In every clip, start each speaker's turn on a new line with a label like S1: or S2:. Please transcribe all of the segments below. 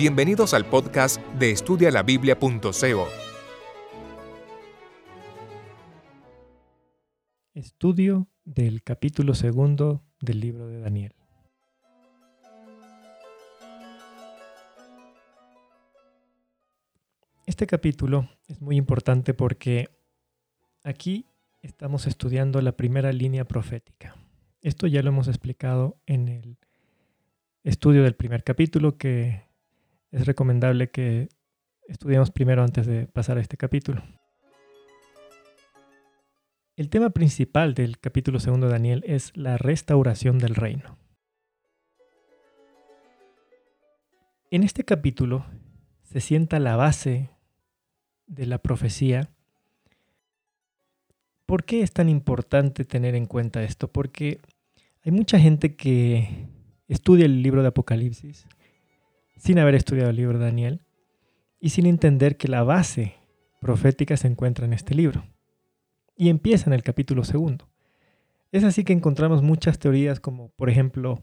S1: Bienvenidos al podcast de estudialabiblia.co.
S2: Estudio del capítulo segundo del libro de Daniel. Este capítulo es muy importante porque aquí estamos estudiando la primera línea profética. Esto ya lo hemos explicado en el estudio del primer capítulo que es recomendable que estudiemos primero antes de pasar a este capítulo. El tema principal del capítulo segundo de Daniel es la restauración del reino. En este capítulo se sienta la base de la profecía. ¿Por qué es tan importante tener en cuenta esto? Porque hay mucha gente que estudia el libro de Apocalipsis sin haber estudiado el libro de Daniel y sin entender que la base profética se encuentra en este libro. Y empieza en el capítulo segundo. Es así que encontramos muchas teorías como, por ejemplo,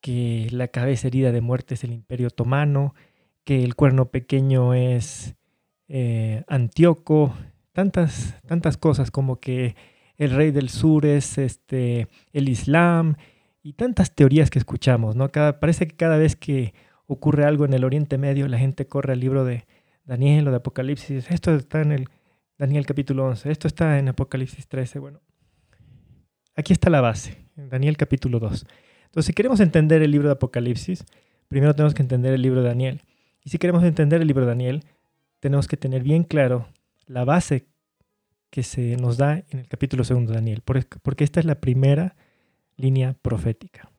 S2: que la cabeza herida de muerte es el imperio otomano, que el cuerno pequeño es eh, Antíoco, tantas, tantas cosas como que el rey del sur es este, el Islam y tantas teorías que escuchamos. ¿no? Parece que cada vez que ocurre algo en el Oriente Medio, la gente corre al libro de Daniel o de Apocalipsis. Esto está en el Daniel capítulo 11, esto está en Apocalipsis 13. Bueno, aquí está la base, en Daniel capítulo 2. Entonces, si queremos entender el libro de Apocalipsis, primero tenemos que entender el libro de Daniel. Y si queremos entender el libro de Daniel, tenemos que tener bien claro la base que se nos da en el capítulo segundo de Daniel, porque esta es la primera línea profética.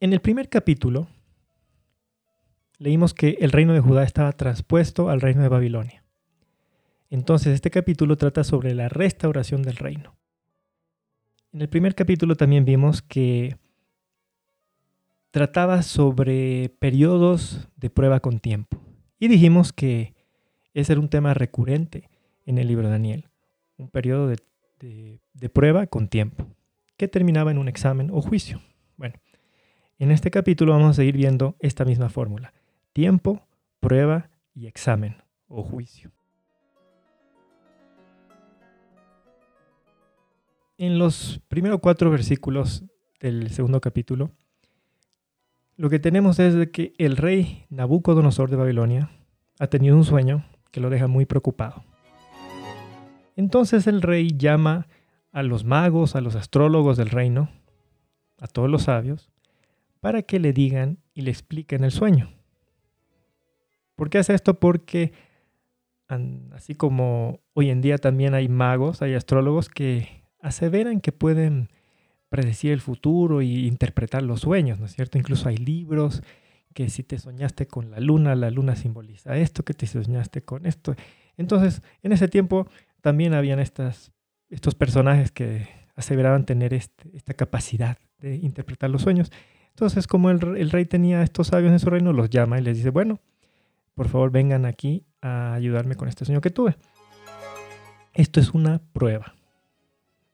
S2: En el primer capítulo leímos que el reino de Judá estaba transpuesto al reino de Babilonia. Entonces este capítulo trata sobre la restauración del reino. En el primer capítulo también vimos que trataba sobre periodos de prueba con tiempo. Y dijimos que ese era un tema recurrente en el libro de Daniel, un periodo de, de prueba con tiempo, que terminaba en un examen o juicio. Bueno, en este capítulo vamos a seguir viendo esta misma fórmula. Tiempo, prueba y examen o juicio. En los primeros cuatro versículos del segundo capítulo, lo que tenemos es de que el rey Nabucodonosor de Babilonia ha tenido un sueño que lo deja muy preocupado. Entonces el rey llama a los magos, a los astrólogos del reino, a todos los sabios, para que le digan y le expliquen el sueño. ¿Por qué hace esto? Porque así como hoy en día también hay magos, hay astrólogos que aseveran que pueden predecir el futuro y interpretar los sueños, ¿no es cierto? Incluso hay libros que si te soñaste con la luna, la luna simboliza esto, que te soñaste con esto. Entonces, en ese tiempo también habían estos personajes que aseveraban tener este, esta capacidad de interpretar los sueños. Entonces, como el, rey tenía estos sabios en su reino, los llama y les dice, bueno, por favor vengan aquí a ayudarme con este sueño que tuve. Esto es una prueba.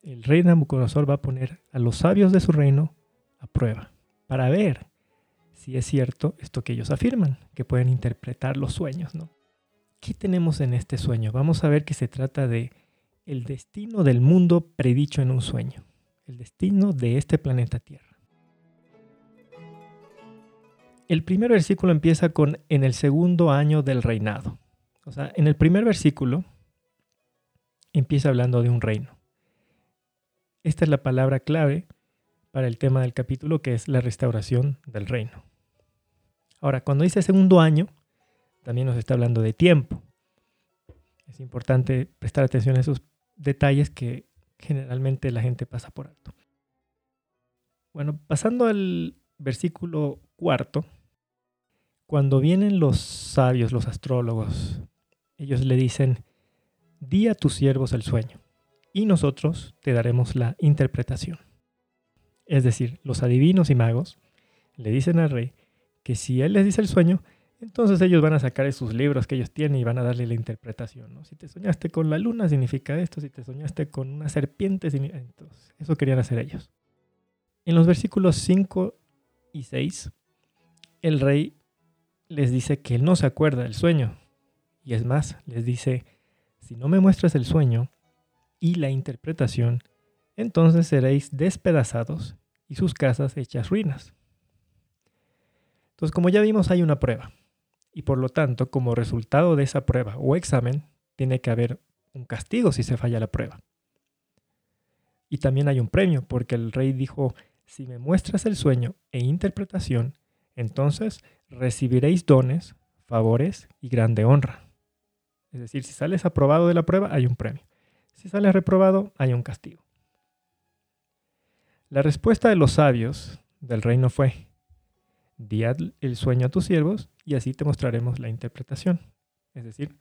S2: El rey Nabucodonosor va a poner a los sabios de su reino a prueba para ver si es cierto esto que ellos afirman, que pueden interpretar los sueños, ¿no? ¿Qué tenemos en este sueño? Vamos a ver que se trata de el destino del mundo predicho en un sueño, el destino de este planeta Tierra. El primer versículo empieza con en el segundo año del reinado. O sea, en el primer versículo empieza hablando de un reino. Esta es la palabra clave para el tema del capítulo, que es la restauración del reino. Ahora, cuando dice segundo año, también nos está hablando de tiempo. Es importante prestar atención a esos detalles que generalmente la gente pasa por alto. Bueno, pasando al versículo cuarto, cuando vienen los sabios, los astrólogos, ellos le dicen, di a tus siervos el sueño, y nosotros te daremos la interpretación. Es decir, los adivinos y magos le dicen al rey que si él les dice el sueño, entonces ellos van a sacar esos libros que ellos tienen y van a darle la interpretación. Si te soñaste con la luna, significa esto. Si te soñaste con una serpiente, entonces eso querían hacer ellos. En los versículos 5 y 6 el rey les dice que él no se acuerda del sueño. Y es más, les dice, si no me muestras el sueño y la interpretación, entonces seréis despedazados y sus casas hechas ruinas. Entonces, como ya vimos, hay una prueba. Y por lo tanto, como resultado de esa prueba o examen, tiene que haber un castigo si se falla la prueba. Y también hay un premio, porque el rey dijo, si me muestras el sueño e interpretación, entonces recibiréis dones, favores y grande honra. Es decir, si sales aprobado de la prueba, hay un premio. Si sales reprobado, hay un castigo. La respuesta de los sabios del reino fue, di el sueño a tus siervos y así te mostraremos la interpretación. Es decir,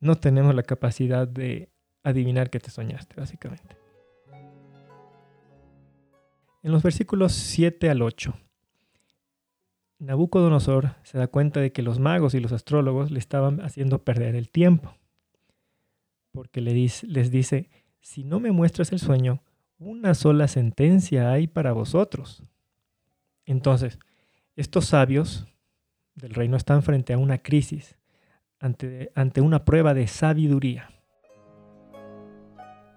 S2: no tenemos la capacidad de adivinar qué te soñaste, básicamente. En los versículos 7 al 8, Nabucodonosor se da cuenta de que los magos y los astrólogos le estaban haciendo perder el tiempo, porque les dice, si no me muestras el sueño, una sola sentencia hay para vosotros. Entonces, estos sabios del reino están frente a una crisis, ante, ante una prueba de sabiduría.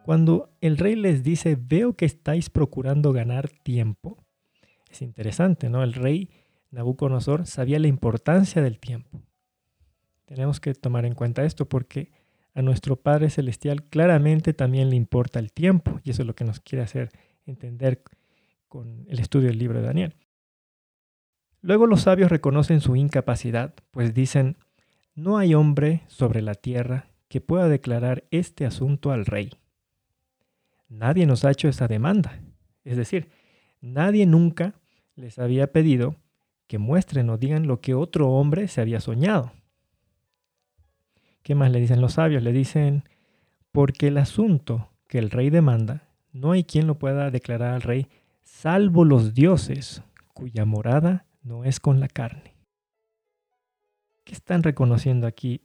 S2: Cuando el rey les dice, veo que estáis procurando ganar tiempo, es interesante, ¿no? El rey Nabucodonosor sabía la importancia del tiempo. Tenemos que tomar en cuenta esto porque a nuestro Padre Celestial claramente también le importa el tiempo y eso es lo que nos quiere hacer entender con el estudio del libro de Daniel. Luego los sabios reconocen su incapacidad, pues dicen, no hay hombre sobre la tierra que pueda declarar este asunto al rey. Nadie nos ha hecho esa demanda. Es decir, nadie nunca les había pedido que muestren o digan lo que otro hombre se había soñado. ¿Qué más le dicen los sabios? Le dicen, porque el asunto que el rey demanda, no hay quien lo pueda declarar al rey, salvo los dioses, cuya morada no es con la carne. ¿Qué están reconociendo aquí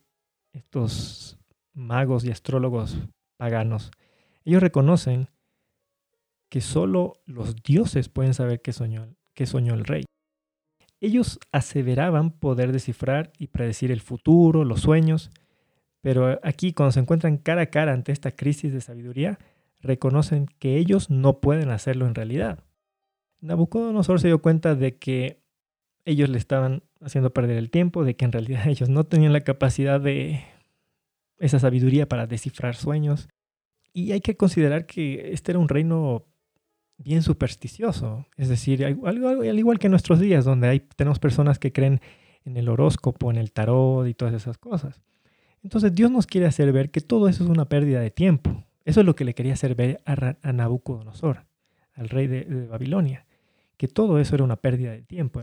S2: estos magos y astrólogos paganos? Ellos reconocen que solo los dioses pueden saber qué soñó, qué soñó el rey. Ellos aseveraban poder descifrar y predecir el futuro, los sueños, pero aquí cuando se encuentran cara a cara ante esta crisis de sabiduría, reconocen que ellos no pueden hacerlo en realidad. Nabucodonosor se dio cuenta de que ellos le estaban haciendo perder el tiempo, de que en realidad ellos no tenían la capacidad de esa sabiduría para descifrar sueños. Y hay que considerar que este era un reino bien supersticioso, es decir, al igual que en nuestros días, donde hay, tenemos personas que creen en el horóscopo, en el tarot y todas esas cosas. Entonces Dios nos quiere hacer ver que todo eso es una pérdida de tiempo. Eso es lo que le quería hacer ver a, Nabucodonosor, al rey de Babilonia, que todo eso era una pérdida de tiempo.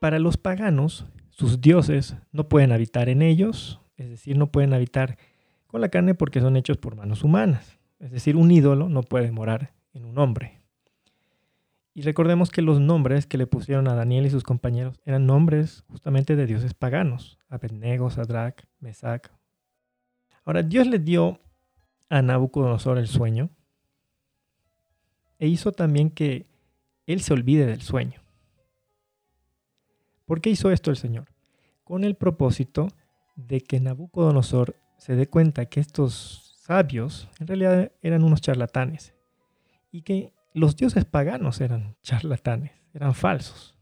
S2: Para los paganos, sus dioses no pueden habitar en ellos, es decir, no pueden habitar con la carne porque son hechos por manos humanas. Es decir, un ídolo no puede morar en un hombre. Y recordemos que los nombres que le pusieron a Daniel y sus compañeros eran nombres justamente de dioses paganos, Abednego, Sadrach, Mesac. Ahora, Dios le dio a Nabucodonosor el sueño e hizo también que él se olvide del sueño. ¿Por qué hizo esto el Señor? Con el propósito de que Nabucodonosor se dé cuenta que estos sabios en realidad eran unos charlatanes y que los dioses paganos eran charlatanes, eran falsos.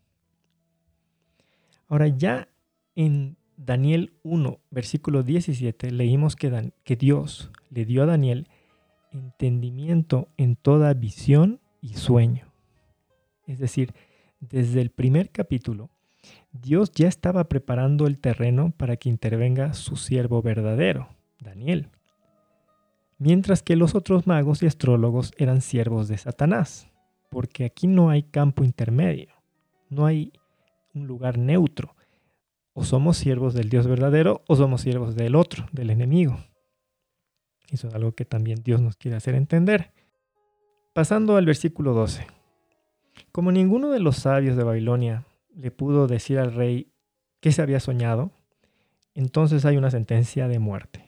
S2: Ahora ya en Daniel 1, versículo 17, leímos que, que Dios le dio a Daniel entendimiento en toda visión y sueño. Es decir, desde el primer capítulo, Dios ya estaba preparando el terreno para que intervenga su siervo verdadero, Daniel. Mientras que los otros magos y astrólogos eran siervos de Satanás, porque aquí no hay campo intermedio, no hay un lugar neutro. O somos siervos del Dios verdadero o somos siervos del otro, del enemigo. Eso es algo que también Dios nos quiere hacer entender. Pasando al versículo 12. Como ninguno de los sabios de Babilonia le pudo decir al rey qué se había soñado, entonces hay una sentencia de muerte.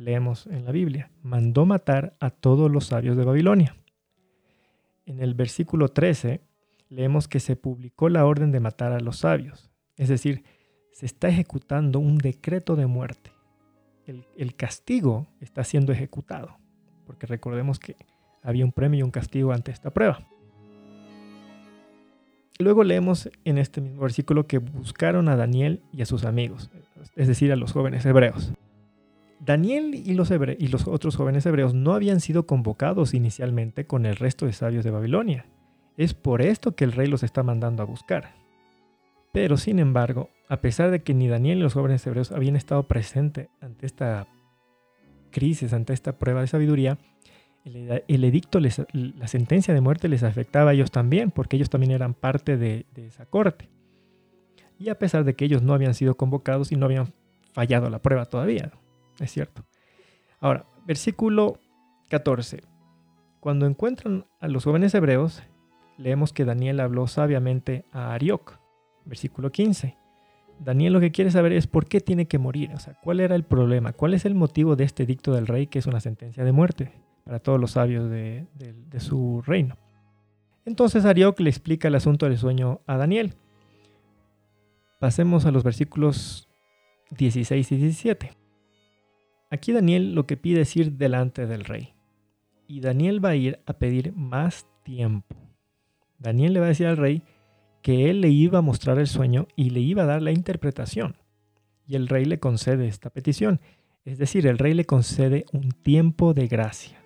S2: Leemos en la Biblia, mandó matar a todos los sabios de Babilonia. En el versículo 13 leemos que se publicó la orden de matar a los sabios. Es decir, se está ejecutando un decreto de muerte. El, el castigo está siendo ejecutado. Porque recordemos que había un premio y un castigo ante esta prueba. Luego leemos en este mismo versículo que buscaron a Daniel y a sus amigos, es decir, a los jóvenes hebreos. Daniel y los, otros jóvenes hebreos no habían sido convocados inicialmente con el resto de sabios de Babilonia. Es por esto que el rey los está mandando a buscar. Pero sin embargo, a pesar de que ni Daniel ni los jóvenes hebreos habían estado presentes ante esta crisis, ante esta prueba de sabiduría, el, edicto, la sentencia de muerte les afectaba a ellos también, porque ellos también eran parte de esa corte. Y a pesar de que ellos no habían sido convocados y no habían fallado la prueba todavía, es cierto. Ahora, versículo 14. Cuando encuentran a los jóvenes hebreos, leemos que Daniel habló sabiamente a Arioc. Versículo 15. Daniel lo que quiere saber es por qué tiene que morir, o sea, cuál era el problema, cuál es el motivo de este dicto del rey que es una sentencia de muerte para todos los sabios de, su reino. Entonces Arioc le explica el asunto del sueño a Daniel. Pasemos a los versículos 16 y 17. Aquí Daniel lo que pide es ir delante del rey. Y Daniel va a ir a pedir más tiempo. Daniel le va a decir al rey que él le iba a mostrar el sueño y le iba a dar la interpretación. Y el rey le concede esta petición. Es decir, el rey le concede un tiempo de gracia.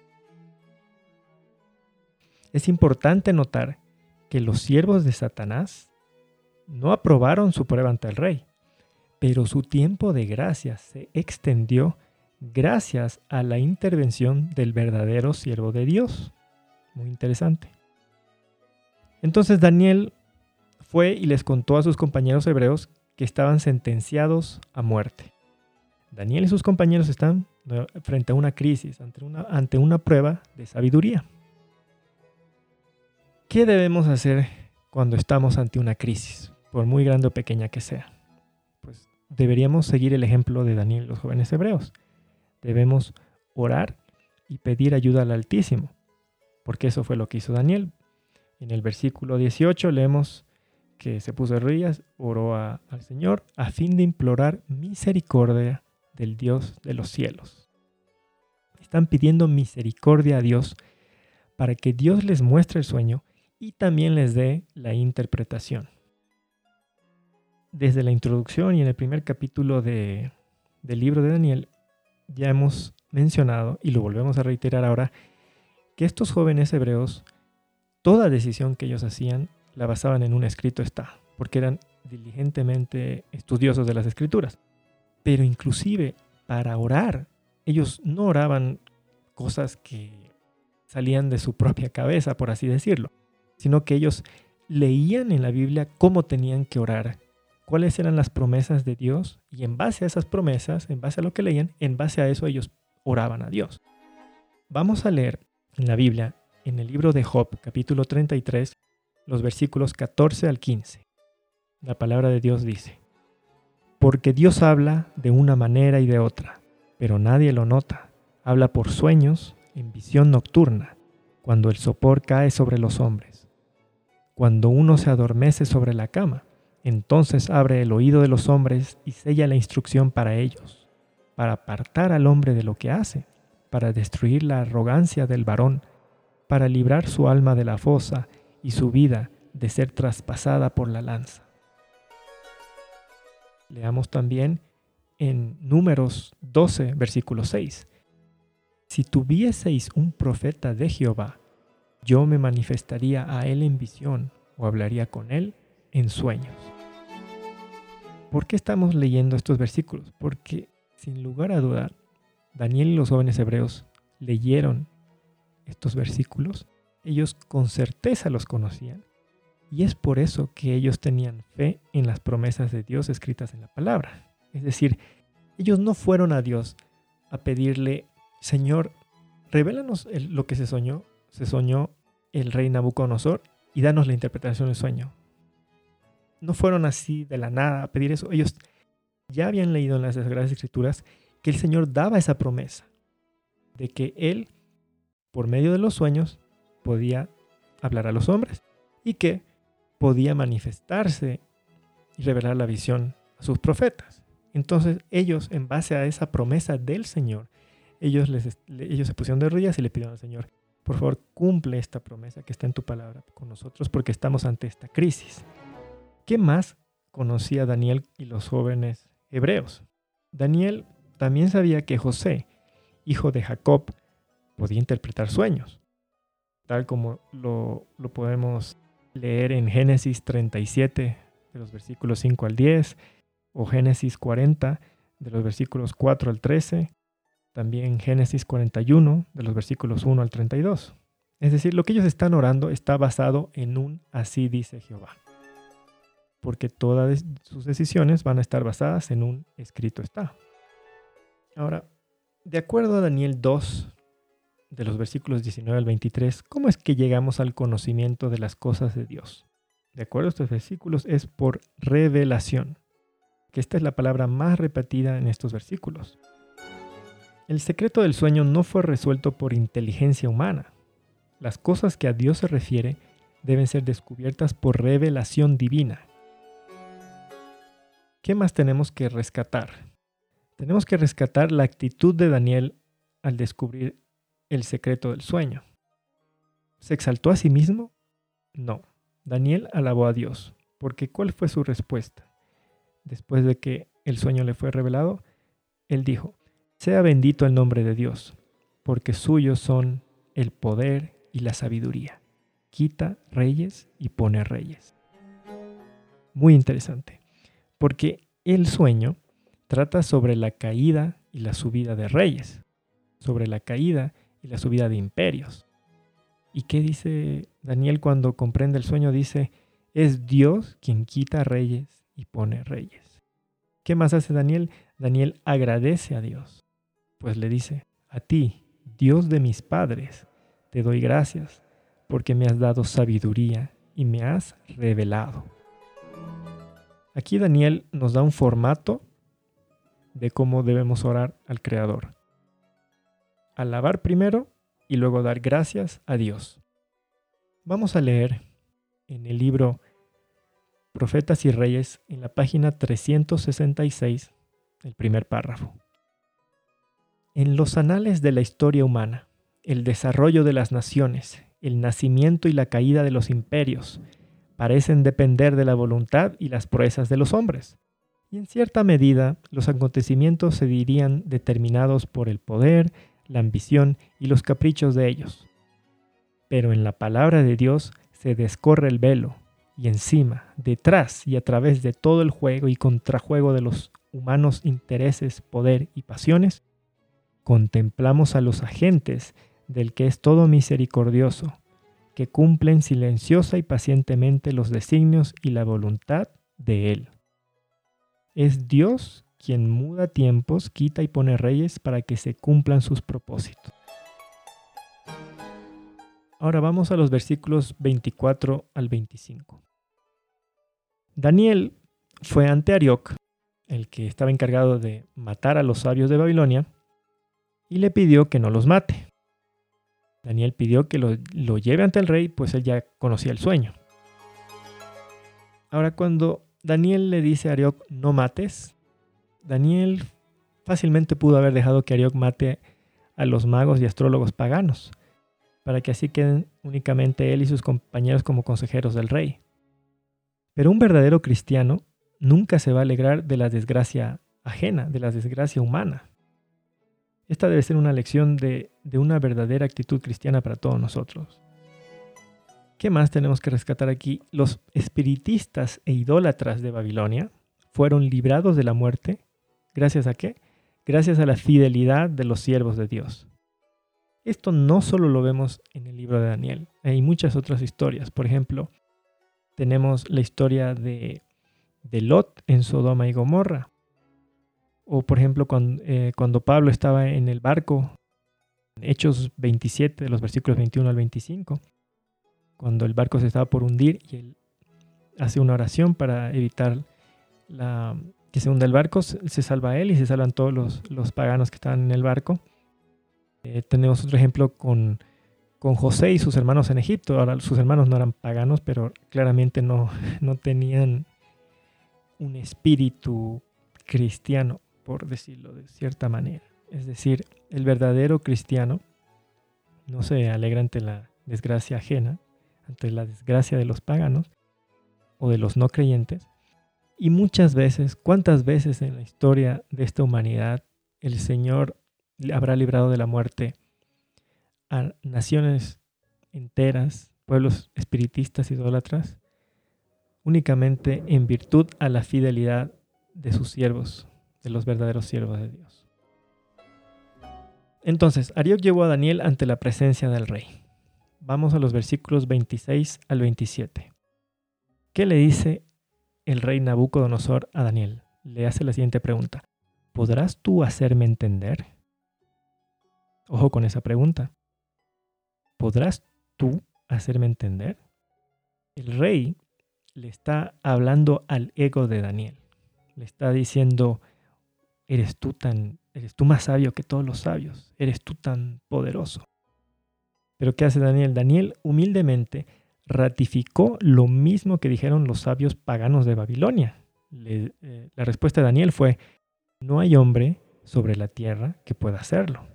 S2: Es importante notar que los siervos de Satanás no aprobaron su prueba ante el rey, pero su tiempo de gracia se extendió gracias a la intervención del verdadero siervo de Dios. Muy interesante. Entonces Daniel fue y les contó a sus compañeros hebreos que estaban sentenciados a muerte. Daniel y sus compañeros están frente a una crisis, ante una, ante una prueba de sabiduría. ¿Qué debemos hacer cuando estamos ante una crisis, por muy grande o pequeña que sea? Pues deberíamos seguir el ejemplo de Daniel y los jóvenes hebreos. Debemos orar y pedir ayuda al Altísimo, porque eso fue lo que hizo Daniel. En el versículo 18 leemos que se puso de rodillas, oró al Señor a fin de implorar misericordia del Dios de los cielos. Están pidiendo misericordia a Dios para que Dios les muestre el sueño y también les dé la interpretación. Desde la introducción y en el primer capítulo del libro de Daniel ya hemos mencionado, y lo volvemos a reiterar ahora, que estos jóvenes hebreos, toda decisión que ellos hacían, la basaban en un escrito está, porque eran diligentemente estudiosos de las escrituras. Pero inclusive para orar, ellos no oraban cosas que salían de su propia cabeza, por así decirlo sino que ellos leían en la Biblia cómo tenían que orar, cuáles eran las promesas de Dios y en base a esas promesas, en base a lo que leían, en base a eso ellos oraban a Dios. Vamos a leer en la Biblia, en el libro de Job, capítulo 33, los versículos 14 al 15. La palabra de Dios dice, porque Dios habla de una manera y de otra, pero nadie lo nota. Habla por sueños, en visión nocturna, cuando el sopor cae sobre los hombres cuando uno se adormece sobre la cama, entonces abre el oído de los hombres y sella la instrucción para ellos, para apartar al hombre de lo que hace, para destruir la arrogancia del varón, para librar su alma de la fosa y su vida de ser traspasada por la lanza. Leamos también en Números 12, versículo 6. Si tuvieseis un profeta de Jehová, yo me manifestaría a él en visión o hablaría con él en sueños. ¿Por qué estamos leyendo estos versículos? Porque sin lugar a dudar, Daniel y los jóvenes hebreos leyeron estos versículos, ellos con certeza los conocían, y es por eso que ellos tenían fe en las promesas de Dios escritas en la palabra. Es decir, ellos no fueron a Dios a pedirle, Señor, revélanos lo que se soñó, se soñó el rey Nabucodonosor y danos la interpretación del sueño. No fueron así de la nada a pedir eso. Ellos ya habían leído en las Sagradas Escrituras que el Señor daba esa promesa de que Él, por medio de los sueños, podía hablar a los hombres y que podía manifestarse y revelar la visión a sus profetas. Entonces ellos, en base a esa promesa del Señor, ellos, les, ellos se pusieron de rodillas y le pidieron al Señor, por favor, cumple esta promesa que está en tu palabra con nosotros porque estamos ante esta crisis. ¿Qué más conocía Daniel y los jóvenes hebreos? Daniel también sabía que José, hijo de Jacob, podía interpretar sueños, tal como lo, podemos leer en Génesis 37, de los versículos 5 al 10, o Génesis 40, de los versículos 4 al 13, también Génesis 41, de los versículos 1 al 32. Es decir, lo que ellos están orando está basado en un así dice Jehová. Porque todas sus decisiones van a estar basadas en un escrito está. Ahora, de acuerdo a Daniel 2, de los versículos 19 al 23, ¿cómo es que llegamos al conocimiento de las cosas de Dios? De acuerdo a estos versículos, es por revelación, que esta es la palabra más repetida en estos versículos. El secreto del sueño no fue resuelto por inteligencia humana. Las cosas que a Dios se refiere deben ser descubiertas por revelación divina. ¿Qué más tenemos que rescatar? Tenemos que rescatar la actitud de Daniel al descubrir el secreto del sueño. ¿Se exaltó a sí mismo? No. Daniel alabó a Dios, porque ¿cuál fue su respuesta? Después de que el sueño le fue revelado, él dijo, sea bendito el nombre de Dios, porque suyos son el poder y la sabiduría. Quita reyes y pone reyes. Muy interesante, porque el sueño trata sobre la caída y la subida de reyes, sobre la caída y la subida de imperios. ¿Y qué dice Daniel cuando comprende el sueño? Dice, es Dios quien quita reyes y pone reyes. ¿Qué más hace Daniel? Daniel agradece a Dios, pues le dice, a ti, Dios de mis padres, te doy gracias, porque me has dado sabiduría y me has revelado. Aquí Daniel nos da un formato de cómo debemos orar al Creador alabar primero y luego dar gracias a Dios. Vamos a leer en el libro Profetas y Reyes, en la página 366, el primer párrafo. En los anales de la historia humana, el desarrollo de las naciones, el nacimiento y la caída de los imperios, parecen depender de la voluntad y las proezas de los hombres. Y en cierta medida, los acontecimientos se dirían determinados por el poder, la ambición y los caprichos de ellos. Pero en la palabra de Dios se descorre el velo y encima, detrás y a través de todo el juego y contrajuego de los humanos intereses, poder y pasiones, contemplamos a los agentes del que es todo misericordioso, que cumplen silenciosa y pacientemente los designios y la voluntad de Él. Es Dios quien muda tiempos, quita y pone reyes para que se cumplan sus propósitos. Ahora vamos a los versículos 24 al 25. Daniel fue ante Arioc, el que estaba encargado de matar a los sabios de Babilonia, y le pidió que no los mate. Daniel pidió que lo, lo lleve ante el rey, pues él ya conocía el sueño. Ahora cuando Daniel le dice a Arioc, no mates, Daniel fácilmente pudo haber dejado que Arioc mate a los magos y astrólogos paganos, para que así queden únicamente él y sus compañeros como consejeros del rey. Pero un verdadero cristiano nunca se va a alegrar de la desgracia ajena, de la desgracia humana. Esta debe ser una lección de, de una verdadera actitud cristiana para todos nosotros. ¿Qué más tenemos que rescatar aquí? Los espiritistas e idólatras de Babilonia fueron librados de la muerte ¿Gracias a qué? Gracias a la fidelidad de los siervos de Dios. Esto no solo lo vemos en el libro de Daniel, hay muchas otras historias. Por ejemplo, tenemos la historia de, Lot en Sodoma y Gomorra. O por ejemplo, cuando, eh, cuando Pablo estaba en el barco, en Hechos 27, de los versículos 21 al 25, cuando el barco se estaba por hundir y él hace una oración para evitar que se hunda el barco, se salva él y se salvan todos los, paganos que estaban en el barco. Eh, tenemos otro ejemplo con, con José y sus hermanos en Egipto. Ahora sus hermanos no eran paganos, pero claramente no, no tenían un espíritu cristiano, por decirlo de cierta manera. Es decir, el verdadero cristiano no se alegra ante la desgracia ajena, ante la desgracia de los paganos o de los no creyentes. Y muchas veces, ¿cuántas veces en la historia de esta humanidad el Señor habrá librado de la muerte a naciones enteras, pueblos espiritistas, idólatras, únicamente en virtud a la fidelidad de sus siervos, de los verdaderos siervos de Dios. Entonces, Arioc llevó a Daniel ante la presencia del rey. Vamos a los versículos 26 al 27. ¿Qué le dice el rey Nabucodonosor a Daniel? Le hace la siguiente pregunta. ¿Podrás tú hacerme entender? Ojo con esa pregunta. ¿Podrás tú hacerme entender? El rey le está hablando al ego de Daniel. Le está diciendo, eres tú tan, eres tú más sabio que todos los sabios, eres tú tan poderoso. Pero ¿qué hace Daniel? Daniel humildemente ratificó lo mismo que dijeron los sabios paganos de Babilonia. Eh, la respuesta de Daniel fue, no hay hombre sobre la tierra que pueda hacerlo.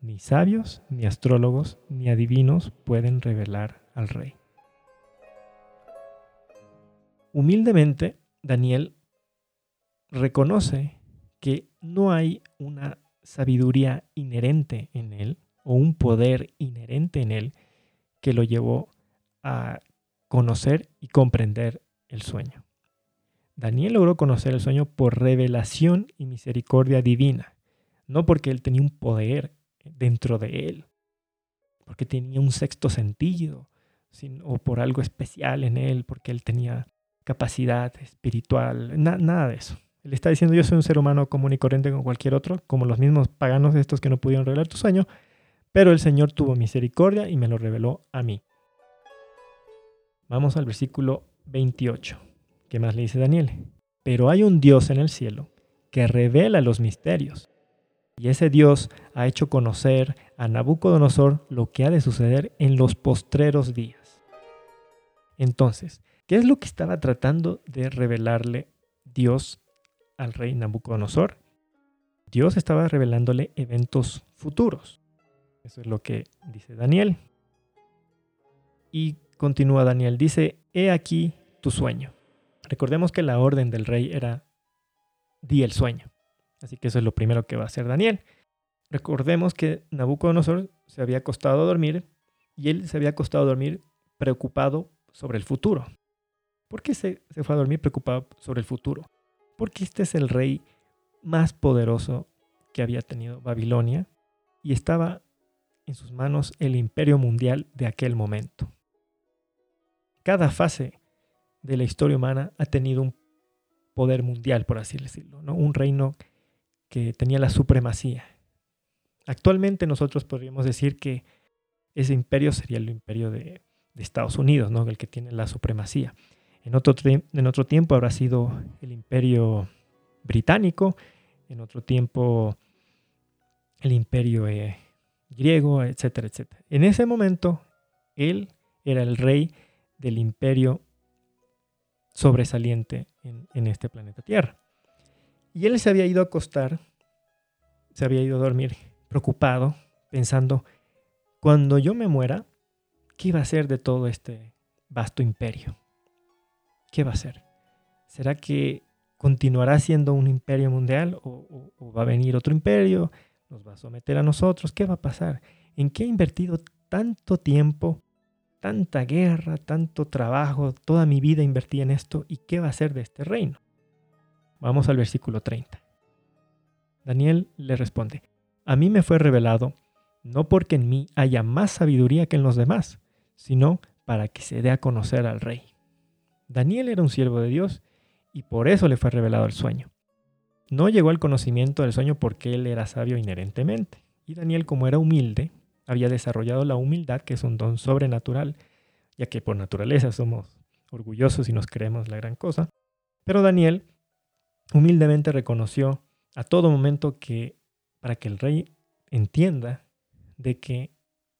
S2: Ni sabios, ni astrólogos, ni adivinos pueden revelar al rey. Humildemente, Daniel reconoce que no hay una sabiduría inherente en él o un poder inherente en él que lo llevó a conocer y comprender el sueño. Daniel logró conocer el sueño por revelación y misericordia divina, no porque él tenía un poder dentro de él, porque tenía un sexto sentido, o por algo especial en él, porque él tenía capacidad espiritual, nada de eso. Él está diciendo, yo soy un ser humano común y corriente como cualquier otro, como los mismos paganos estos que no pudieron revelar tu sueño, pero el Señor tuvo misericordia y me lo reveló a mí. Vamos al versículo 28. ¿Qué más le dice Daniel? Pero hay un Dios en el cielo que revela los misterios. Y ese Dios ha hecho conocer a Nabucodonosor lo que ha de suceder en los postreros días. Entonces, ¿qué es lo que estaba tratando de revelarle Dios al rey Nabucodonosor, Dios estaba revelándole eventos futuros. Eso es lo que dice Daniel. Y continúa Daniel, dice, he aquí tu sueño. Recordemos que la orden del rey era, di el sueño. Así que eso es lo primero que va a hacer Daniel. Recordemos que Nabucodonosor se había acostado a dormir y él se había acostado a dormir preocupado sobre el futuro. ¿Por qué se, se fue a dormir preocupado sobre el futuro? Porque este es el rey más poderoso que había tenido Babilonia y estaba en sus manos el imperio mundial de aquel momento. Cada fase de la historia humana ha tenido un poder mundial, por así decirlo, un reino que tenía la supremacía. Actualmente nosotros podríamos decir que ese imperio sería el imperio de, Estados Unidos, ¿no? el que tiene la supremacía. En otro, tiempo habrá sido el imperio británico, en otro tiempo el imperio eh, griego, etcétera, etcétera. En ese momento, él era el rey del imperio sobresaliente en, en, este planeta Tierra. Y él se había ido a acostar, se había ido a dormir preocupado, pensando, cuando yo me muera, ¿qué iba a ser de todo este vasto imperio? ¿Qué va a ser? ¿Será que continuará siendo un imperio mundial o, va a venir otro imperio? ¿Nos va a someter a nosotros? ¿Qué va a pasar? ¿En qué he invertido tanto tiempo, tanta guerra, tanto trabajo, toda mi vida invertí en esto? ¿Y qué va a ser de este reino? Vamos al versículo 30. Daniel le responde, a mí me fue revelado no porque en mí haya más sabiduría que en los demás, sino para que se dé a conocer al rey. Daniel era un siervo de Dios y por eso le fue revelado el sueño. No llegó al conocimiento del sueño porque él era sabio inherentemente. Y Daniel, como era humilde, había desarrollado la humildad, que es un don sobrenatural, ya que por naturaleza somos orgullosos y nos creemos la gran cosa. Pero Daniel humildemente reconoció a todo momento que para que el rey entienda de que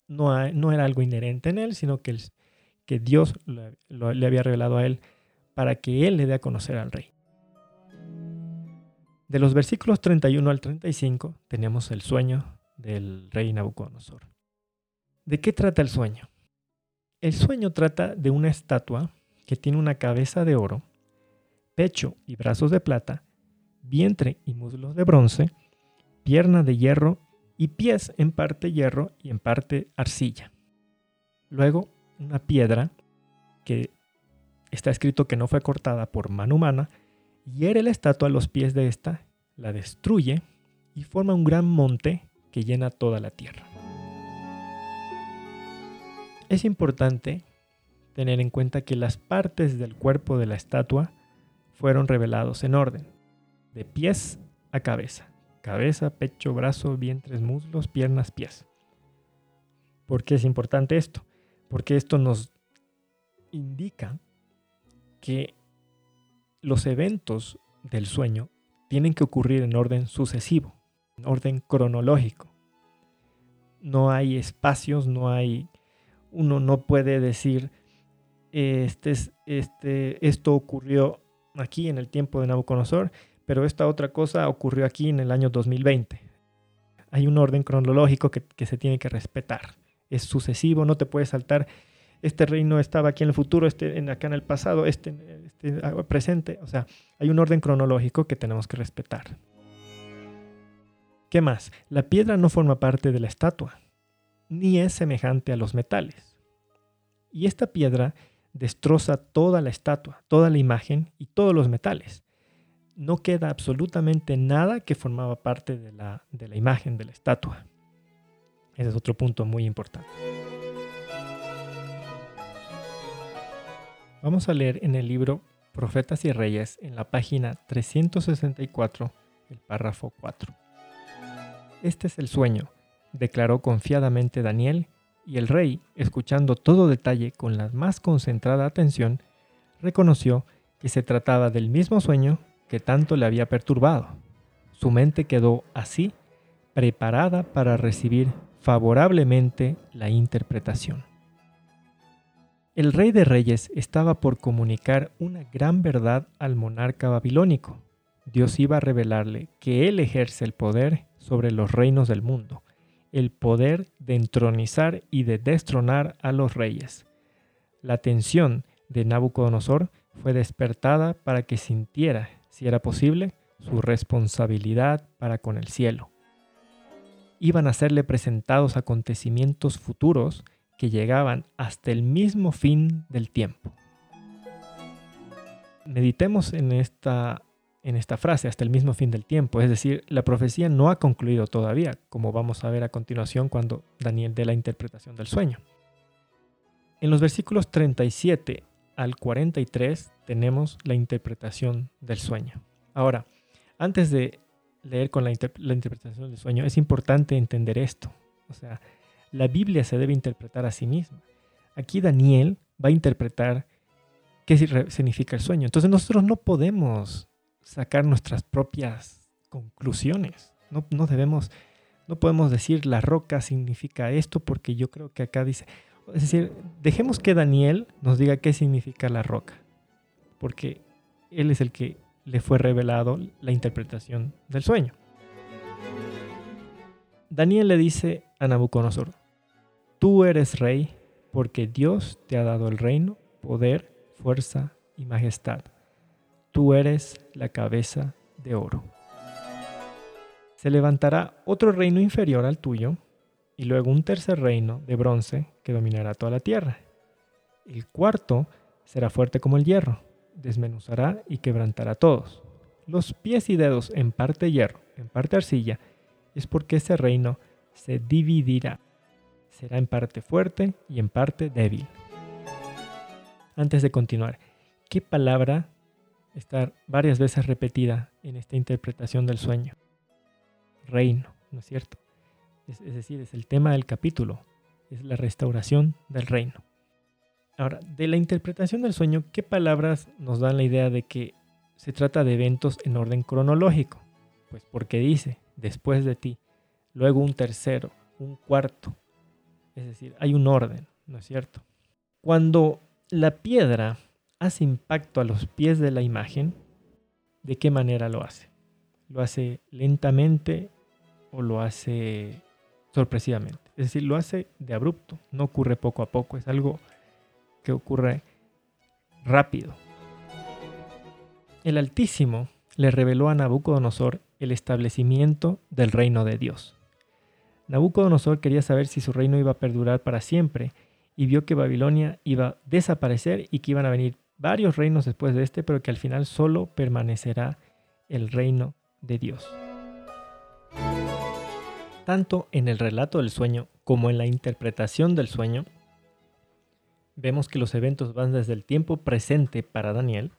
S2: no, no era algo inherente en él, sino que, que Dios le había revelado a él para que él le dé a conocer al rey. De los versículos 31 al 35 tenemos el sueño del rey Nabucodonosor. ¿De qué trata el sueño? El sueño trata de una estatua que tiene una cabeza de oro, pecho y brazos de plata, vientre y muslos de bronce, pierna de hierro y pies en parte hierro y en parte arcilla. Luego, una piedra que está escrito que no fue cortada por mano humana, hiere la estatua a los pies de esta, la destruye y forma un gran monte que llena toda la tierra. Es importante tener en cuenta que las partes del cuerpo de la estatua fueron revelados en orden, de pies a cabeza, cabeza, pecho, brazo, vientres, muslos, piernas, pies. ¿Por qué es importante esto? Porque esto nos indica que los eventos del sueño tienen que ocurrir en orden sucesivo, en orden cronológico. No hay espacios, no hay uno no puede decir, este, este, esto ocurrió aquí en el tiempo de Nabucodonosor, pero esta otra cosa ocurrió aquí en el año 2020. Hay un orden cronológico que, se tiene que respetar. Es sucesivo, no te puedes saltar. Este reino estaba aquí en el futuro, este en, acá en el pasado, este, este presente. O sea, hay un orden cronológico que tenemos que respetar. ¿Qué más? La piedra no forma parte de la estatua ni es semejante a los metales. Y esta piedra destroza toda la estatua, toda la imagen y todos los metales. No queda absolutamente nada que formaba parte de la, de la imagen de la estatua. Ese es otro punto muy importante. Vamos a leer en el libro Profetas y Reyes, en la página 364, el párrafo 4. Este es el sueño declaró confiadamente Daniel, y el rey, escuchando todo detalle con la más concentrada atención, reconoció que se trataba del mismo sueño que tanto le había perturbado. Su mente quedó así preparada para recibir favorablemente la interpretación. El rey de reyes estaba por comunicar una gran verdad al monarca babilónico. Dios iba a revelarle que él ejerce el poder sobre los reinos del mundo el poder de entronizar y de destronar a los reyes. La atención de Nabucodonosor fue despertada para que sintiera, si era posible, su responsabilidad para con el cielo. Iban a serle presentados acontecimientos futuros que llegaban hasta el mismo fin del tiempo. Meditemos en esta en esta frase, hasta el mismo fin del tiempo. Es decir, la profecía no ha concluido todavía, como vamos a ver a continuación cuando Daniel dé la interpretación del sueño. En los versículos 37 al 43 tenemos la interpretación del sueño. Ahora, antes de leer con la, interpretación del sueño, es importante entender esto. O sea, la Biblia se debe interpretar a sí misma. Aquí Daniel va a interpretar qué significa el sueño. Entonces nosotros no podemos sacar nuestras propias conclusiones. No, no debemos, no podemos decir la roca significa esto porque yo creo que acá dice, es decir, dejemos que Daniel nos diga qué significa la roca, porque él es el que le fue revelado la interpretación del sueño. Daniel le dice a Nabucodonosor, tú eres rey porque Dios te ha dado el reino, poder, fuerza y majestad tú eres la cabeza de oro. Se levantará otro reino inferior al tuyo, y luego un tercer reino de bronce que dominará toda la tierra. El cuarto será fuerte como el hierro, desmenuzará y quebrantará todos. Los pies y dedos en parte hierro, en parte arcilla, es porque ese reino se dividirá. Será en parte fuerte y en parte débil. Antes de continuar, ¿qué palabra estar varias veces repetida en esta interpretación del sueño. Reino, ¿no es cierto? Es, decir, es el tema del capítulo, es la restauración del reino. Ahora, de la interpretación del sueño, ¿qué palabras nos dan la idea de que se trata de eventos en orden cronológico? Pues porque dice, después de ti, luego un tercero, un cuarto. Es decir, hay un orden, ¿no es cierto? Cuando la piedra hace impacto a los pies de la imagen, ¿de qué manera lo hace? ¿Lo hace lentamente o lo hace sorpresivamente? Es decir, lo hace de abrupto, no ocurre poco a poco, es algo que ocurre rápido. El Altísimo le reveló a Nabucodonosor el establecimiento del reino de Dios. Nabucodonosor quería saber si su reino iba a perdurar para siempre y vio que Babilonia iba a desaparecer y que iban a venir varios reinos después de este, pero que al final solo permanecerá el reino de Dios. Tanto en el relato del sueño como en la interpretación del sueño, vemos que los eventos van desde el tiempo presente para Daniel,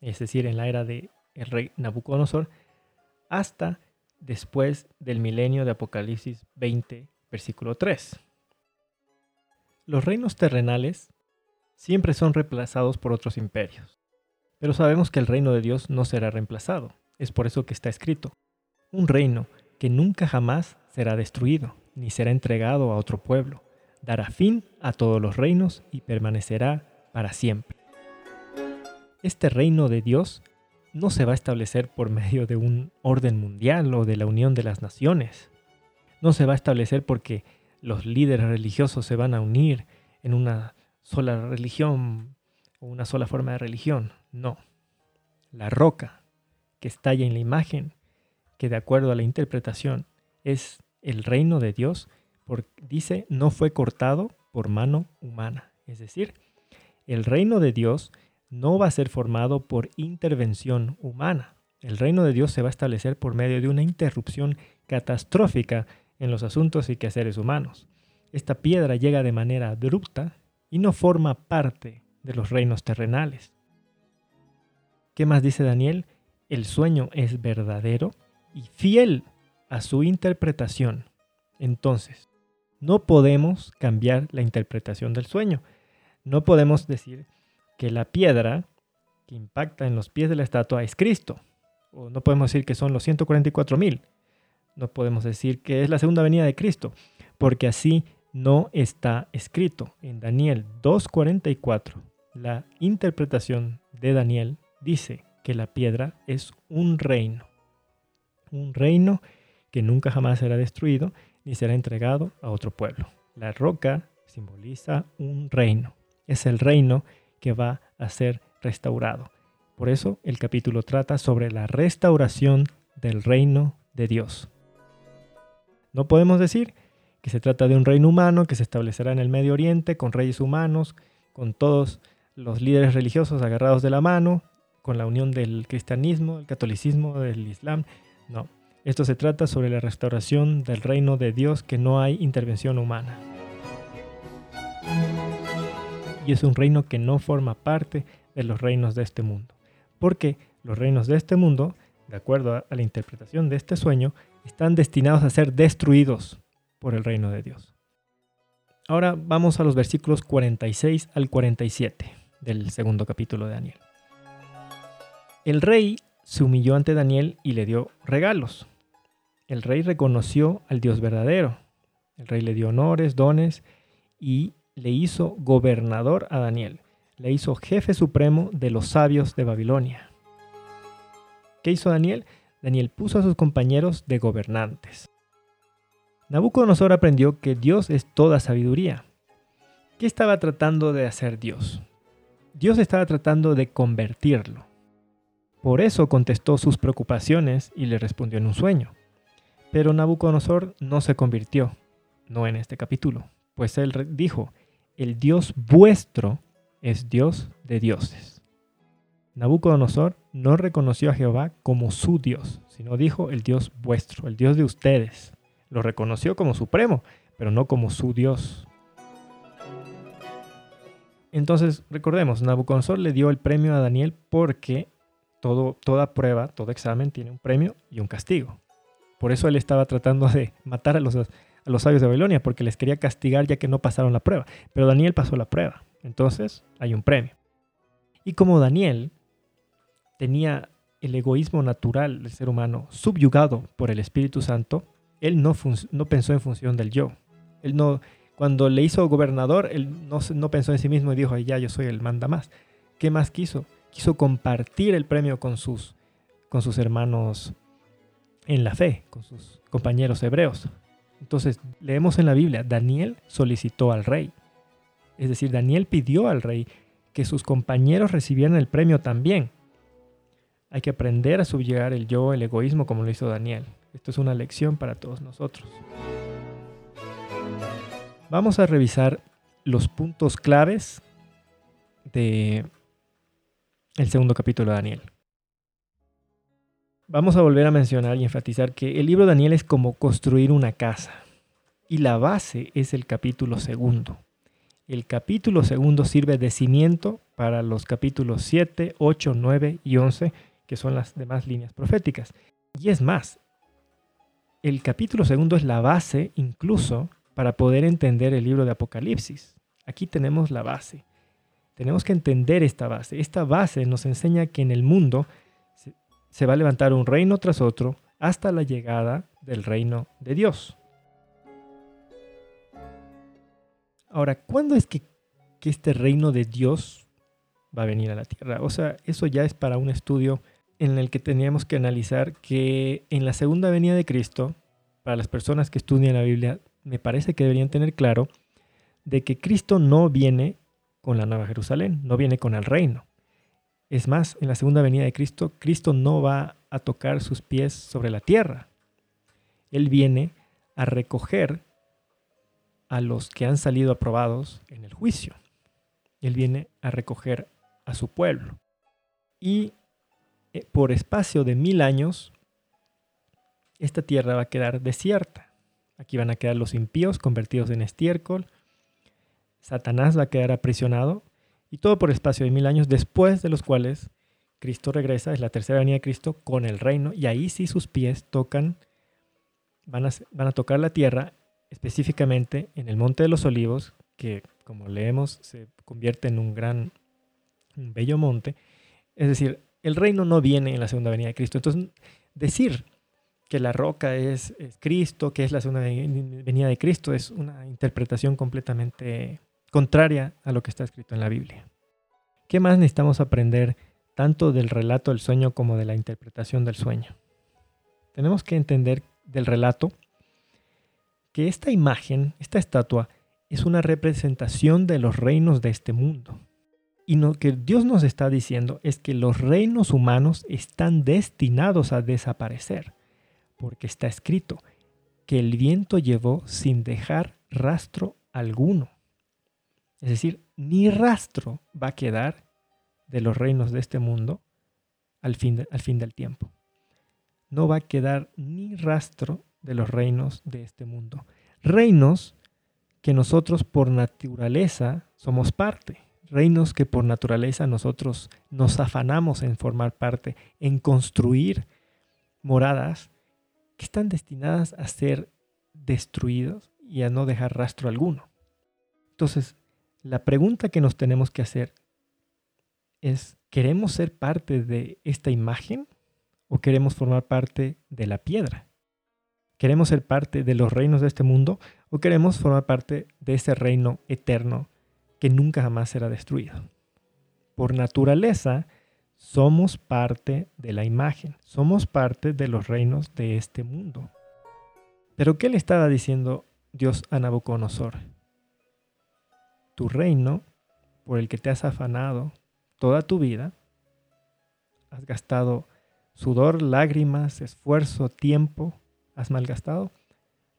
S2: es decir, en la era de el rey Nabucodonosor, hasta después del milenio de Apocalipsis 20, versículo 3. Los reinos terrenales siempre son reemplazados por otros imperios, pero sabemos que el reino de Dios no será reemplazado. Es por eso que está escrito, un reino que nunca jamás será destruido, ni será entregado a otro pueblo, dará fin a todos los reinos y permanecerá para siempre. Este reino de Dios no se va a establecer por medio de un orden mundial o de la unión de las naciones. No se va a establecer porque los líderes religiosos se van a unir en una sola religión o una sola forma de religión. No. La roca que estalla en la imagen, que de acuerdo a la interpretación es el reino de Dios, dice no fue cortado por mano humana. Es decir, el reino de Dios no va a ser formado por intervención humana. El reino de Dios se va a establecer por medio de una interrupción catastrófica en los asuntos y quehaceres humanos. Esta piedra llega de manera abrupta y no forma parte de los reinos terrenales. ¿Qué más dice Daniel? El sueño es verdadero y fiel a su interpretación. Entonces, no podemos cambiar la interpretación del sueño. No podemos decir que la piedra que impacta en los pies de la estatua es Cristo. O no podemos decir que son los 144 mil. No podemos decir que es la segunda venida de Cristo, porque así no está escrito. En Daniel 2.44, la interpretación de Daniel dice que la piedra es un reino. Un reino que nunca jamás será destruido ni será entregado a otro pueblo. La roca simboliza un reino. Es el reino que va a ser restaurado. Por eso el capítulo trata sobre la restauración del reino de Dios. No podemos decir que se trata de un reino humano que se establecerá en el Medio Oriente con reyes humanos, con todos los líderes religiosos agarrados de la mano, con la unión del cristianismo, el catolicismo, del islam. No, esto se trata sobre la restauración del reino de Dios que no hay intervención humana y es un reino que no forma parte de los reinos de este mundo. Porque los reinos de este mundo, de acuerdo a la interpretación de este sueño, están destinados a ser destruidos por el reino de Dios. Ahora vamos a los versículos 46 al 47 del segundo capítulo de Daniel. El rey se humilló ante Daniel y le dio regalos. El rey reconoció al Dios verdadero. El rey le dio honores, dones y le hizo gobernador a Daniel, le hizo jefe supremo de los sabios de Babilonia. ¿Qué hizo Daniel? Daniel puso a sus compañeros de gobernantes. Nabucodonosor aprendió que Dios es toda sabiduría. ¿Qué estaba tratando de hacer Dios? Dios estaba tratando de convertirlo. Por eso contestó sus preocupaciones y le respondió en un sueño. Pero Nabucodonosor no se convirtió, no en este capítulo, pues él dijo, el Dios vuestro es Dios de dioses. Nabucodonosor no reconoció a Jehová como su Dios, sino dijo el Dios vuestro, el Dios de ustedes. Lo reconoció como supremo, pero no como su Dios. Entonces, recordemos, Nabucodonosor le dio el premio a Daniel porque todo, toda prueba, todo examen tiene un premio y un castigo. Por eso él estaba tratando de matar a los a los sabios de Babilonia porque les quería castigar ya que no pasaron la prueba. Pero Daniel pasó la prueba. Entonces hay un premio. Y como Daniel tenía el egoísmo natural del ser humano subyugado por el Espíritu Santo, él no, no pensó en función del yo. Él no, Cuando le hizo gobernador, él no, no pensó en sí mismo y dijo, ya yo soy el manda más. ¿Qué más quiso? Quiso compartir el premio con sus, con sus hermanos en la fe, con sus compañeros hebreos. Entonces, leemos en la Biblia, Daniel solicitó al rey. Es decir, Daniel pidió al rey que sus compañeros recibieran el premio también. Hay que aprender a subyugar el yo, el egoísmo, como lo hizo Daniel. Esto es una lección para todos nosotros. Vamos a revisar los puntos claves de el segundo capítulo de Daniel. Vamos a volver a mencionar y enfatizar que el libro de Daniel es como construir una casa y la base es el capítulo segundo. El capítulo segundo sirve de cimiento para los capítulos 7, 8, 9 y 11, que son las demás líneas proféticas. Y es más, el capítulo segundo es la base incluso para poder entender el libro de Apocalipsis. Aquí tenemos la base. Tenemos que entender esta base. Esta base nos enseña que en el mundo se va a levantar un reino tras otro hasta la llegada del reino de Dios. Ahora, ¿cuándo es que, este reino de Dios va a venir a la tierra? O sea, eso ya es para un estudio en el que teníamos que analizar que en la segunda venida de Cristo, para las personas que estudian la Biblia, me parece que deberían tener claro de que Cristo no viene con la Nueva Jerusalén, no viene con el reino. Es más, en la segunda venida de Cristo, Cristo no va a tocar sus pies sobre la tierra. Él viene a recoger a los que han salido aprobados en el juicio. Él viene a recoger a su pueblo. Y eh, por espacio de mil años, esta tierra va a quedar desierta. Aquí van a quedar los impíos convertidos en estiércol. Satanás va a quedar aprisionado y todo por espacio de mil años, después de los cuales Cristo regresa, es la tercera venida de Cristo con el reino, y ahí sí sus pies tocan, van a, van a tocar la tierra, específicamente en el Monte de los Olivos, que como leemos se convierte en un gran, un bello monte. Es decir, el reino no viene en la segunda venida de Cristo. Entonces, decir que la roca es, es Cristo, que es la segunda venida de Cristo, es una interpretación completamente contraria a lo que está escrito en la Biblia. ¿Qué más necesitamos aprender tanto del relato del sueño como de la interpretación del sueño? Tenemos que entender del relato que esta imagen, esta estatua, es una representación de los reinos de este mundo. Y lo que Dios nos está diciendo es que los reinos humanos están destinados a desaparecer, porque está escrito que el viento llevó sin dejar rastro alguno. Es decir, ni rastro va a quedar de los reinos de este mundo al fin, al fin del tiempo. No va a quedar ni rastro de los reinos de este mundo. Reinos que nosotros por naturaleza somos parte. Reinos que por naturaleza nosotros nos afanamos en formar parte, en construir moradas que están destinadas a ser destruidos y a no dejar rastro alguno. Entonces, la pregunta que nos tenemos que hacer es, ¿queremos ser parte de esta imagen o queremos formar parte de la piedra? ¿Queremos ser parte de los reinos de este mundo o queremos formar parte de ese reino eterno que nunca jamás será destruido? Por naturaleza, somos parte de la imagen, somos parte de los reinos de este mundo. Pero ¿qué le estaba diciendo Dios a Nabucodonosor? Tu reino por el que te has afanado toda tu vida, has gastado sudor, lágrimas, esfuerzo, tiempo, has malgastado,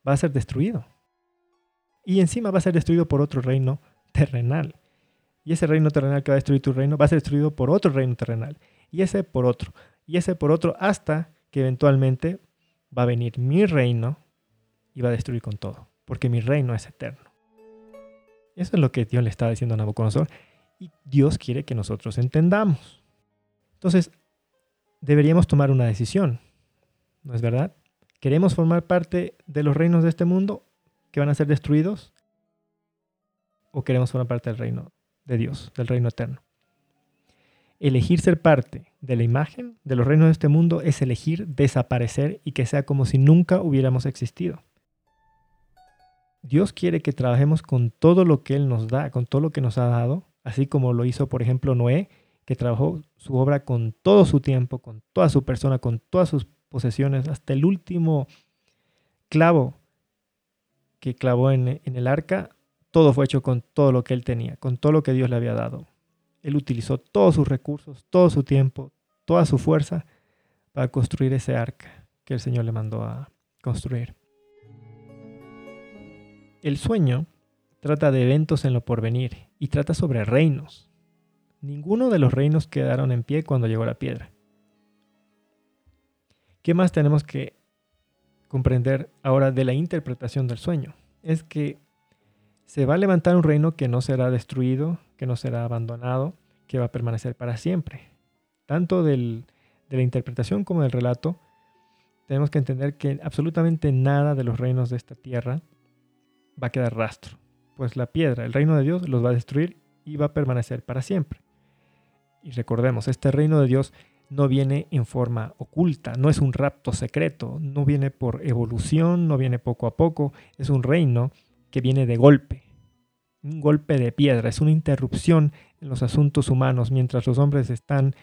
S2: va a ser destruido. Y encima va a ser destruido por otro reino terrenal. Y ese reino terrenal que va a destruir tu reino va a ser destruido por otro reino terrenal. Y ese por otro. Y ese por otro hasta que eventualmente va a venir mi reino y va a destruir con todo. Porque mi reino es eterno. Eso es lo que Dios le está diciendo a Nabucodonosor y Dios quiere que nosotros entendamos. Entonces, deberíamos tomar una decisión, ¿no es verdad? ¿Queremos formar parte de los reinos de este mundo que van a ser destruidos? ¿O queremos formar parte del reino de Dios, del reino eterno? Elegir ser parte de la imagen de los reinos de este mundo es elegir desaparecer y que sea como si nunca hubiéramos existido. Dios quiere que trabajemos con todo lo que Él nos da, con todo lo que nos ha dado, así como lo hizo, por ejemplo, Noé, que trabajó su obra con todo su tiempo, con toda su persona, con todas sus posesiones, hasta el último clavo que clavó en, el arca, todo fue hecho con todo lo que él tenía, con todo lo que Dios le había dado. Él utilizó todos sus recursos, todo su tiempo, toda su fuerza para construir ese arca que el Señor le mandó a construir. El sueño trata de eventos en lo porvenir y trata sobre reinos. Ninguno de los reinos quedaron en pie cuando llegó la piedra. ¿Qué más tenemos que comprender ahora de la interpretación del sueño? Es que se va a levantar un reino que no será destruido, que no será abandonado, que va a permanecer para siempre. Tanto de la interpretación como del relato, tenemos que entender que absolutamente nada de los reinos de esta tierra va a quedar rastro, pues la piedra, el reino de Dios, los va a destruir y va a permanecer para siempre. Y recordemos, este reino de Dios no viene en forma oculta, no es un rapto secreto, no viene por evolución, no viene poco a poco, es un reino que viene de golpe, un golpe de piedra, es una interrupción en los asuntos humanos mientras los hombres están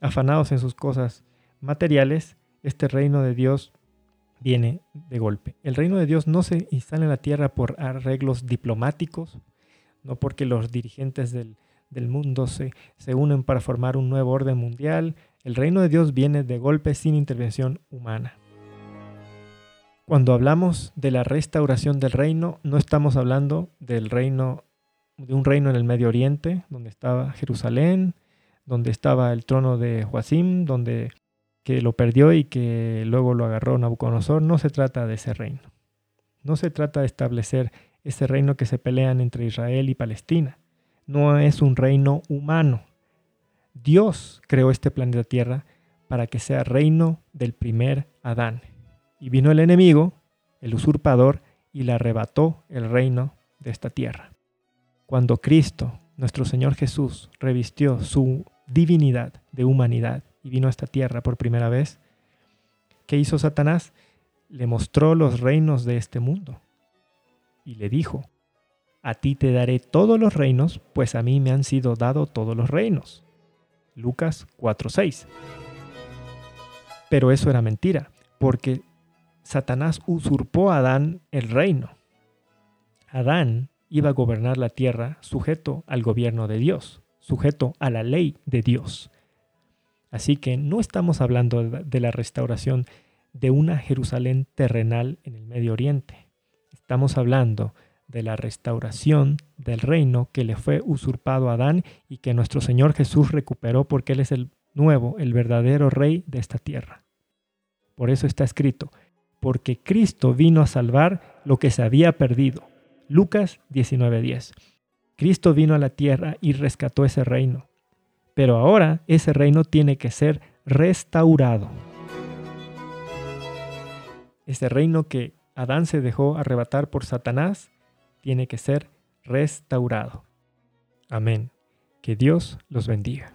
S2: afanados en sus cosas materiales, este reino de Dios viene de golpe. El reino de Dios no se instala en la tierra por arreglos diplomáticos, no porque los dirigentes del, mundo se, se unen para formar un nuevo orden mundial. El reino de Dios viene de golpe sin intervención humana. Cuando hablamos de la restauración del reino, no estamos hablando del reino, de un reino en el Medio Oriente, donde estaba Jerusalén, donde estaba el trono de Joacim, donde que lo perdió y que luego lo agarró Nabucodonosor. No se trata de ese reino. No se trata de establecer ese reino que se pelean entre Israel y Palestina. No es un reino humano. Dios creó este planeta Tierra para que sea reino del primer Adán. Y vino el enemigo, el usurpador, y le arrebató el reino de esta tierra. Cuando Cristo, nuestro Señor Jesús, revistió su divinidad de humanidad y vino a esta tierra por primera vez, ¿qué hizo Satanás? Le mostró los reinos de este mundo y le dijo, a ti te daré todos los reinos, pues a mí me han sido dados todos los reinos. Lucas 4:6. Pero eso era mentira, porque Satanás usurpó a Adán el reino. Adán iba a gobernar la tierra sujeto al gobierno de Dios, sujeto a la ley de Dios. Así que no estamos hablando de la restauración de una Jerusalén terrenal en el Medio Oriente. Estamos hablando de la restauración del reino que le fue usurpado a Adán y que nuestro Señor Jesús recuperó porque Él es el nuevo, el verdadero rey de esta tierra. Por eso está escrito, porque Cristo vino a salvar lo que se había perdido. Lucas 19:10. Cristo vino a la tierra y rescató ese reino. Pero ahora ese reino tiene que ser restaurado. Ese reino que Adán se dejó arrebatar por Satanás tiene que ser restaurado. Amén. Que Dios los bendiga.